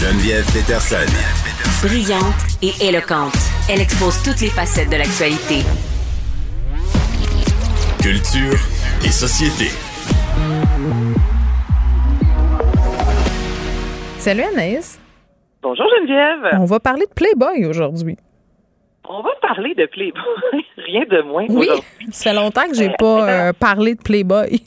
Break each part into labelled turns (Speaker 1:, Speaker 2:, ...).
Speaker 1: Geneviève Peterson.
Speaker 2: Brillante et éloquente, elle expose toutes les facettes de l'actualité.
Speaker 1: Culture et société.
Speaker 3: Salut Anaïs.
Speaker 4: Bonjour Geneviève.
Speaker 3: On va parler de Playboy aujourd'hui.
Speaker 4: On va parler de Playboy, rien de moins.
Speaker 3: Oui, ça fait longtemps que j'ai
Speaker 4: Euh,
Speaker 3: pas euh, parlé de Playboy.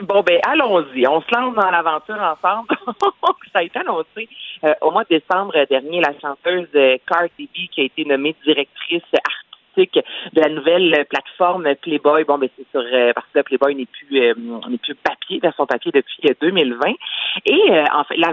Speaker 4: Bon, ben allons-y. On se lance dans l'aventure ensemble. ça a été annoncé euh, au mois de décembre dernier, la chanteuse euh, Cardi B qui a été nommée directrice artistique de la nouvelle plateforme Playboy. Bon, ben c'est sur euh, parce que Playboy n'est plus euh, n'est plus papier, version papier depuis euh, 2020. Et euh, en fait, la,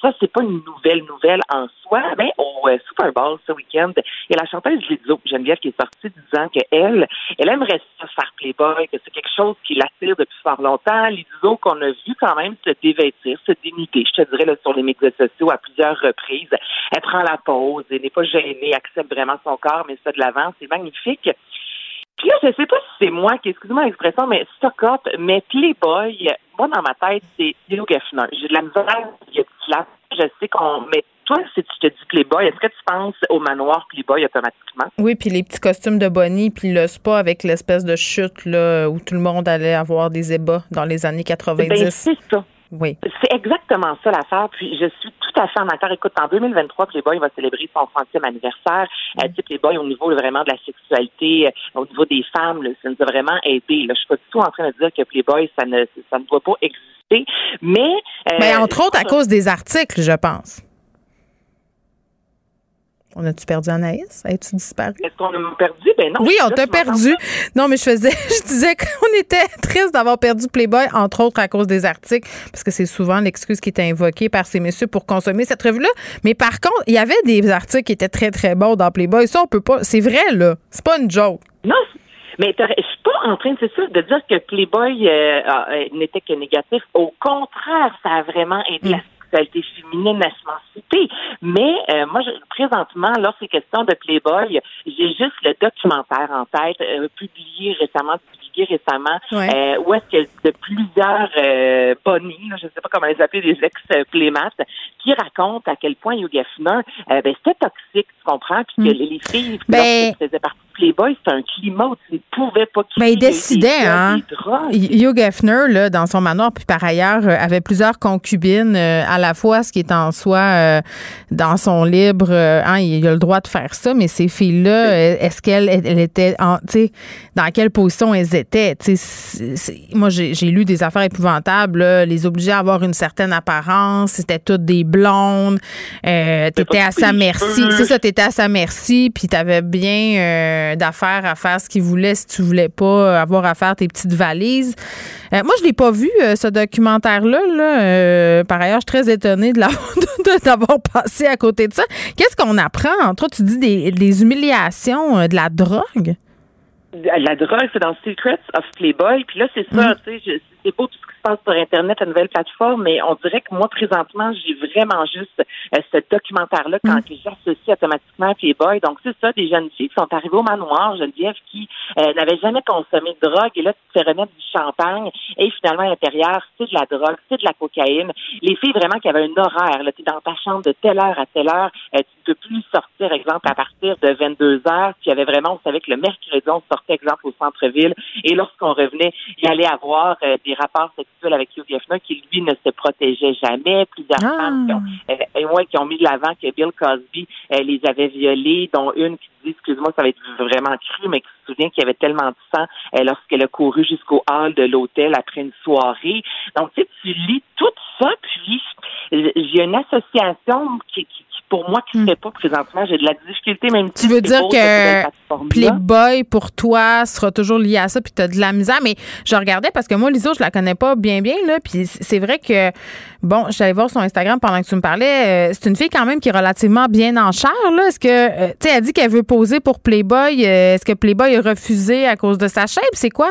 Speaker 4: ça c'est pas une nouvelle nouvelle en soi, mais au Super Bowl ce week-end, il y a la chanteuse Lizzo Geneviève qui est sortie disant qu'elle, elle aimerait ça faire Playboy, que c'est quelque chose qui l'attire depuis fort longtemps. Lizzo qu'on a vu quand même se dévêtir, se dénuder, je te dirais là, sur les médias sociaux à plusieurs reprises. Elle prend la pause, elle n'est pas gênée, accepte vraiment son corps, mais ça de l'avant, c'est. Puis là, je sais pas si c'est moi qui, excusez-moi l'expression, mais stock up, mais Playboy, moi, dans ma tête, c'est Hugh Hefner. J'ai de la misère, il y a slap. Je sais qu'on, mais toi, si tu te dis Playboy, est-ce que tu penses au manoir Playboy automatiquement?
Speaker 3: Oui, puis les petits costumes de Bonnie, puis le spa avec l'espèce de chute là, où tout le monde allait avoir des ébats dans les années 90.
Speaker 4: Ben, c'est ça.
Speaker 3: Oui.
Speaker 4: C'est exactement ça l'affaire. Puis je suis tout à fait en accord. Écoute, en 2023, Playboy va célébrer son centième anniversaire. Euh, tu sais, Playboy, au niveau vraiment de la sexualité, euh, au niveau des femmes, là, ça nous a vraiment aidé. Là. Je suis pas du tout en train de dire que Playboy, ça ne, ça ne doit pas exister. Mais. euh,
Speaker 3: Mais Ben, entre autres à cause des articles, je pense. On a-tu perdu Anaïs? As-tu disparu?
Speaker 4: Est-ce qu'on a perdu? Ben non.
Speaker 3: Oui, on t'a perdu. Non, mais je faisais, je disais qu'on était triste d'avoir perdu Playboy, entre autres à cause des articles, parce que c'est souvent l'excuse qui était invoquée par ces messieurs pour consommer cette revue-là. Mais par contre, il y avait des articles qui étaient très, très bons dans Playboy. Ça, on peut pas. C'est vrai, là. C'est pas une joke.
Speaker 4: Non, mais je suis pas en train, c'est ça, de dire que Playboy euh, euh, n'était que négatif. Au contraire, ça a vraiment aidé la sexualité féminine à Mais euh, moi, je, présentement, lorsqu'il est question de Playboy, j'ai juste le documentaire en tête, euh, publié récemment, publié récemment,
Speaker 3: Ouais.
Speaker 4: euh, où est-ce que de plusieurs euh, bonnies, là, je ne sais pas comment les appeler, des ex-playmates, qui racontent à quel point Hugh Hefner, euh, ben, c'était toxique, tu comprends, puis que les, les filles,
Speaker 3: Ben-
Speaker 4: lorsqu'elles faisaient partie de Playboy, c'était un climat où tu ne pouvais pas quitter
Speaker 3: Ben, il décidait,
Speaker 4: des,
Speaker 3: hein.
Speaker 4: des.
Speaker 3: Hugh Hefner, là, dans son manoir, puis par ailleurs, euh, avait plusieurs concubines euh, à la fois, ce qui est en soi euh, dans son libre. euh, hein, il a le droit de faire ça, mais ces filles-là, euh, est-ce qu'elles elles elles étaient, en, tu sais, dans quelle position elles étaient? Moi, j'ai lu des affaires épouvantables, là, les obligeaient à avoir une certaine apparence, c'était toutes des blondes, euh, t'étais à sa merci. C'est ça, t'étais à sa merci, puis t'avais bien euh, d'affaires à faire ce qu'il voulait si tu voulais pas avoir à faire tes petites valises. Euh, moi, je l'ai pas vu, euh, ce documentaire-là. Là. Par ailleurs, je suis très étonnée d'avoir passé à côté de ça. Qu'est-ce qu'on apprend? Entre autres, tu dis des, des humiliations, de la drogue?
Speaker 4: La drogue, c'est dans Secrets of Playboy. Puis là, c'est
Speaker 3: Mm.
Speaker 4: ça, tu sais, c'est beau tout ce qui se passe sur Internet, la nouvelle plateforme, mais on dirait que moi, présentement, j'ai vraiment juste euh, ce documentaire-là quand
Speaker 3: Mm.
Speaker 4: j'associe automatiquement Playboy. Donc, c'est ça, des jeunes filles qui sont arrivées au manoir, Geneviève, qui euh, n'avaient jamais consommé de drogue, et là, tu te fais remettre du champagne, et finalement, à l'intérieur, c'est de la drogue, c'est de la cocaïne. Les filles, vraiment, qui avaient un horaire, là, tu es dans ta chambre de telle heure à telle heure, euh, tu ne peux plus sortir, exemple, à partir de 22 heures, puis il y avait vraiment, on savait que le mercredi, on sortait, exemple, au centre-ville, et lorsqu'on revenait, il allait avoir euh, des rapports sexuels avec Hugh Hefner qui, lui, ne se protégeait jamais. Plusieurs
Speaker 3: Ah.
Speaker 4: femmes qui ont, euh, et ouais, qui ont mis de l'avant que Bill Cosby euh, les avait violées, dont une qui dit, excuse-moi, ça va être vraiment cru, mais qui se souvient qu'il y avait tellement de sang euh, lorsqu'elle a couru jusqu'au hall de l'hôtel après une soirée. Donc, tu sais, tu lis tout ça, puis euh, j'ai une association qui, qui- qui, pour moi, qui ne fait pas présentement. J'ai de la difficulté, même
Speaker 3: Hmm. Tu veux dire que Playboy, pour toi, sera toujours lié à ça, puis tu as de la misère. Mais je regardais parce que moi, Liso, je la connais pas bien, bien, là. Puis c'est vrai que, bon, allée voir son Instagram pendant que tu me parlais. euh, c'est une fille quand même qui est relativement bien en chair, là. Est-ce que, euh, tu sais, elle dit qu'elle veut poser pour Playboy. euh, Est-ce que Playboy a refusé à cause de sa shape? C'est quoi?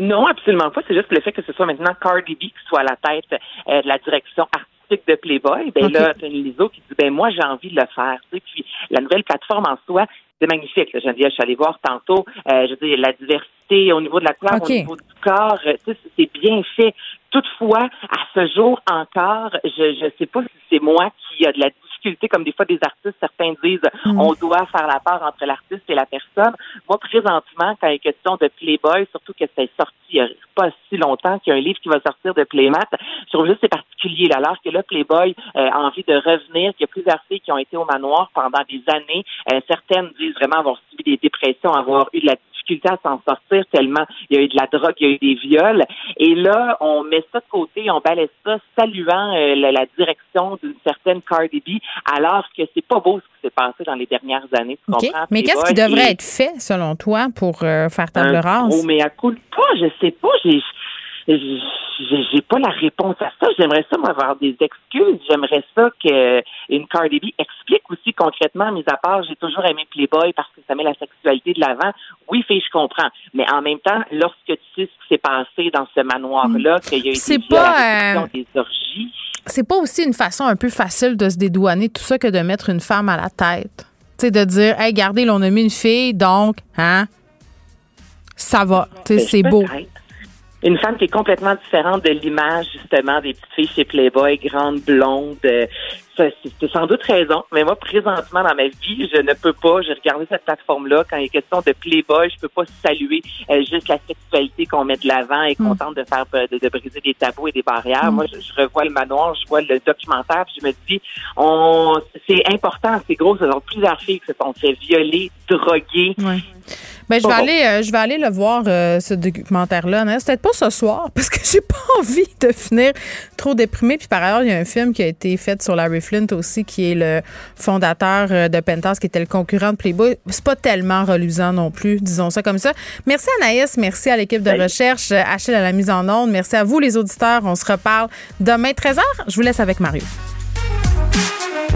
Speaker 4: Non, absolument pas. C'est juste le fait que ce soit maintenant Cardi B qui soit à la tête euh, de la direction artistique de Playboy. Ben
Speaker 3: Ok.
Speaker 4: là, une Liso qui dit ben moi j'ai envie de le faire. Tu sais, puis la nouvelle plateforme en soi, c'est magnifique. Là, Geneviève, je suis allée voir tantôt. euh, je veux dire, la diversité au niveau de la couleur, au niveau du corps, euh, tu sais, c'est bien fait. Toutefois, à ce jour encore, je ne sais pas si c'est moi qui a de la difficulté, comme des fois des artistes, certains disent
Speaker 3: Mm.
Speaker 4: on doit faire la part entre l'artiste et la personne. Moi, présentement, quand il est question de Playboy, surtout que c'est sorti il n'y a pas si longtemps qu'il y a un livre qui va sortir de Playmat, trouve juste c'est particulier. Là, alors que là, Playboy euh, a envie de revenir, qu'il y a plusieurs filles qui ont été au manoir pendant des années. Euh, certaines disent vraiment avoir subi des dépressions, avoir eu de la difficulté à s'en sortir tellement il y a eu de la drogue, il y a eu des viols. Et là, on met ça de côté, on balaisse ça, saluant euh, la, la direction d'une certaine Cardi B, alors que c'est pas beau ce qui s'est passé dans les dernières années. Tu comprends?
Speaker 3: Mais qu'est-ce qui devrait être fait, selon toi, pour euh, faire table rase?
Speaker 4: gros mea culpa, je sais pas, j'ai j'ai pas la réponse à ça. J'aimerais ça m'avoir des excuses. J'aimerais ça que une Cardi B explique aussi concrètement, mis à part, j'ai toujours aimé Playboy parce que ça met la sexualité de l'avant. Oui, fille, je comprends. Mais en même temps, lorsque tu sais ce qui s'est passé dans ce manoir-là, qu'il y a eu
Speaker 3: C'est
Speaker 4: des
Speaker 3: pas, euh,
Speaker 4: des orgies.
Speaker 3: C'est pas aussi une façon un peu facile de se dédouaner tout ça que de mettre une femme à la tête. Tu sais, de dire, hey, regardez, là, on a mis une fille, donc, hein, ça va. Tu sais, c'est beau.
Speaker 4: Une femme qui est complètement différente de l'image, justement, des petites filles chez Playboy, grandes, blondes. euh, ça, c'est sans doute raison. Mais moi, présentement, dans ma vie, je ne peux pas, j'ai regardé cette plateforme-là, quand il est question de Playboy, je peux pas saluer euh, juste la sexualité qu'on met de l'avant et qu'on tente de faire, euh, de, de briser des tabous et des barrières. Moi, je, je revois le manoir, je vois le documentaire, puis je me dis, on, c'est important, c'est gros, ce sont plusieurs filles qui se sont fait violer, droguer.
Speaker 3: Ouais. Ben, je vais
Speaker 4: bon.
Speaker 3: aller, euh, je vais aller le voir euh, ce documentaire-là. Non, C'est peut-être pas ce soir parce que j'ai pas envie de finir trop déprimée. Puis par ailleurs, il y a un film qui a été fait sur Larry Flint aussi, qui est le fondateur euh, de Penthouse, qui était le concurrent de Playboy. C'est pas tellement reluisant non plus, disons ça comme ça. Merci Anaïs, merci à l'équipe de
Speaker 4: Salut.
Speaker 3: recherche, Achille à la mise en onde. Merci à vous les auditeurs. On se reparle demain 13h. Je vous laisse avec Mario.